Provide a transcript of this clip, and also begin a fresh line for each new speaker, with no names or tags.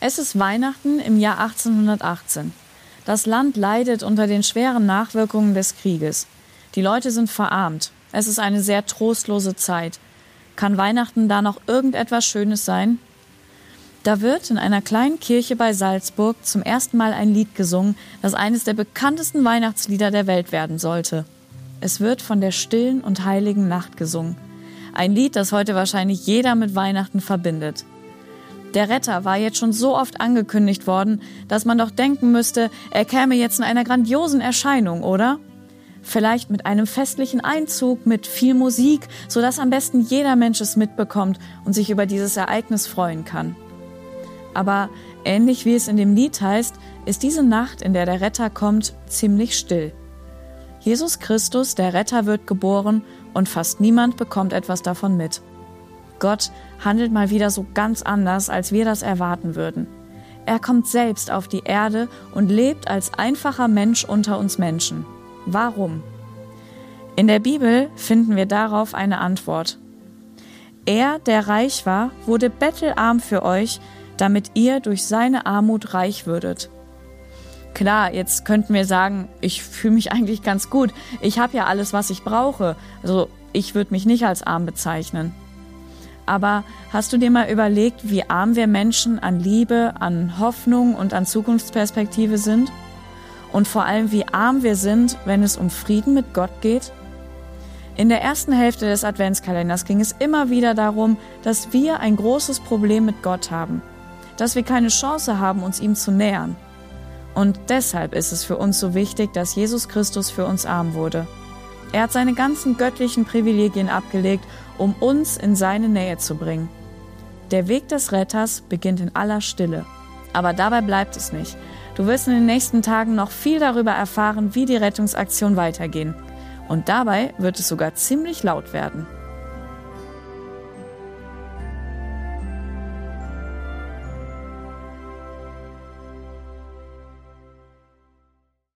Es ist Weihnachten im Jahr 1818. Das Land leidet unter den schweren Nachwirkungen des Krieges. Die Leute sind verarmt. Es ist eine sehr trostlose Zeit. Kann Weihnachten da noch irgendetwas Schönes sein? Da wird in einer kleinen Kirche bei Salzburg zum ersten Mal ein Lied gesungen, das eines der bekanntesten Weihnachtslieder der Welt werden sollte. Es wird von der stillen und heiligen Nacht gesungen. Ein Lied, das heute wahrscheinlich jeder mit Weihnachten verbindet. Der Retter war jetzt schon so oft angekündigt worden, dass man doch denken müsste, er käme jetzt in einer grandiosen Erscheinung, oder? Vielleicht mit einem festlichen Einzug, mit viel Musik, sodass am besten jeder Mensch es mitbekommt und sich über dieses Ereignis freuen kann. Aber ähnlich wie es in dem Lied heißt, ist diese Nacht, in der der Retter kommt, ziemlich still. Jesus Christus, der Retter, wird geboren und fast niemand bekommt etwas davon mit. Gott handelt mal wieder so ganz anders, als wir das erwarten würden. Er kommt selbst auf die Erde und lebt als einfacher Mensch unter uns Menschen. Warum? In der Bibel finden wir darauf eine Antwort. Er, der reich war, wurde bettelarm für euch, damit ihr durch seine Armut reich würdet. Klar, jetzt könnten wir sagen, ich fühle mich eigentlich ganz gut. Ich habe ja alles, was ich brauche. Also ich würde mich nicht als arm bezeichnen. Aber hast du dir mal überlegt, wie arm wir Menschen an Liebe, an Hoffnung und an Zukunftsperspektive sind? Und vor allem, wie arm wir sind, wenn es um Frieden mit Gott geht? In der ersten Hälfte des Adventskalenders ging es immer wieder darum, dass wir ein großes Problem mit Gott haben, dass wir keine Chance haben, uns ihm zu nähern. Und deshalb ist es für uns so wichtig, dass Jesus Christus für uns arm wurde. Er hat seine ganzen göttlichen Privilegien abgelegt, um uns in seine Nähe zu bringen. Der Weg des Retters beginnt in aller Stille. Aber dabei bleibt es nicht. Du wirst in den nächsten Tagen noch viel darüber erfahren, wie die Rettungsaktion weitergehen. Und dabei wird es sogar ziemlich laut werden.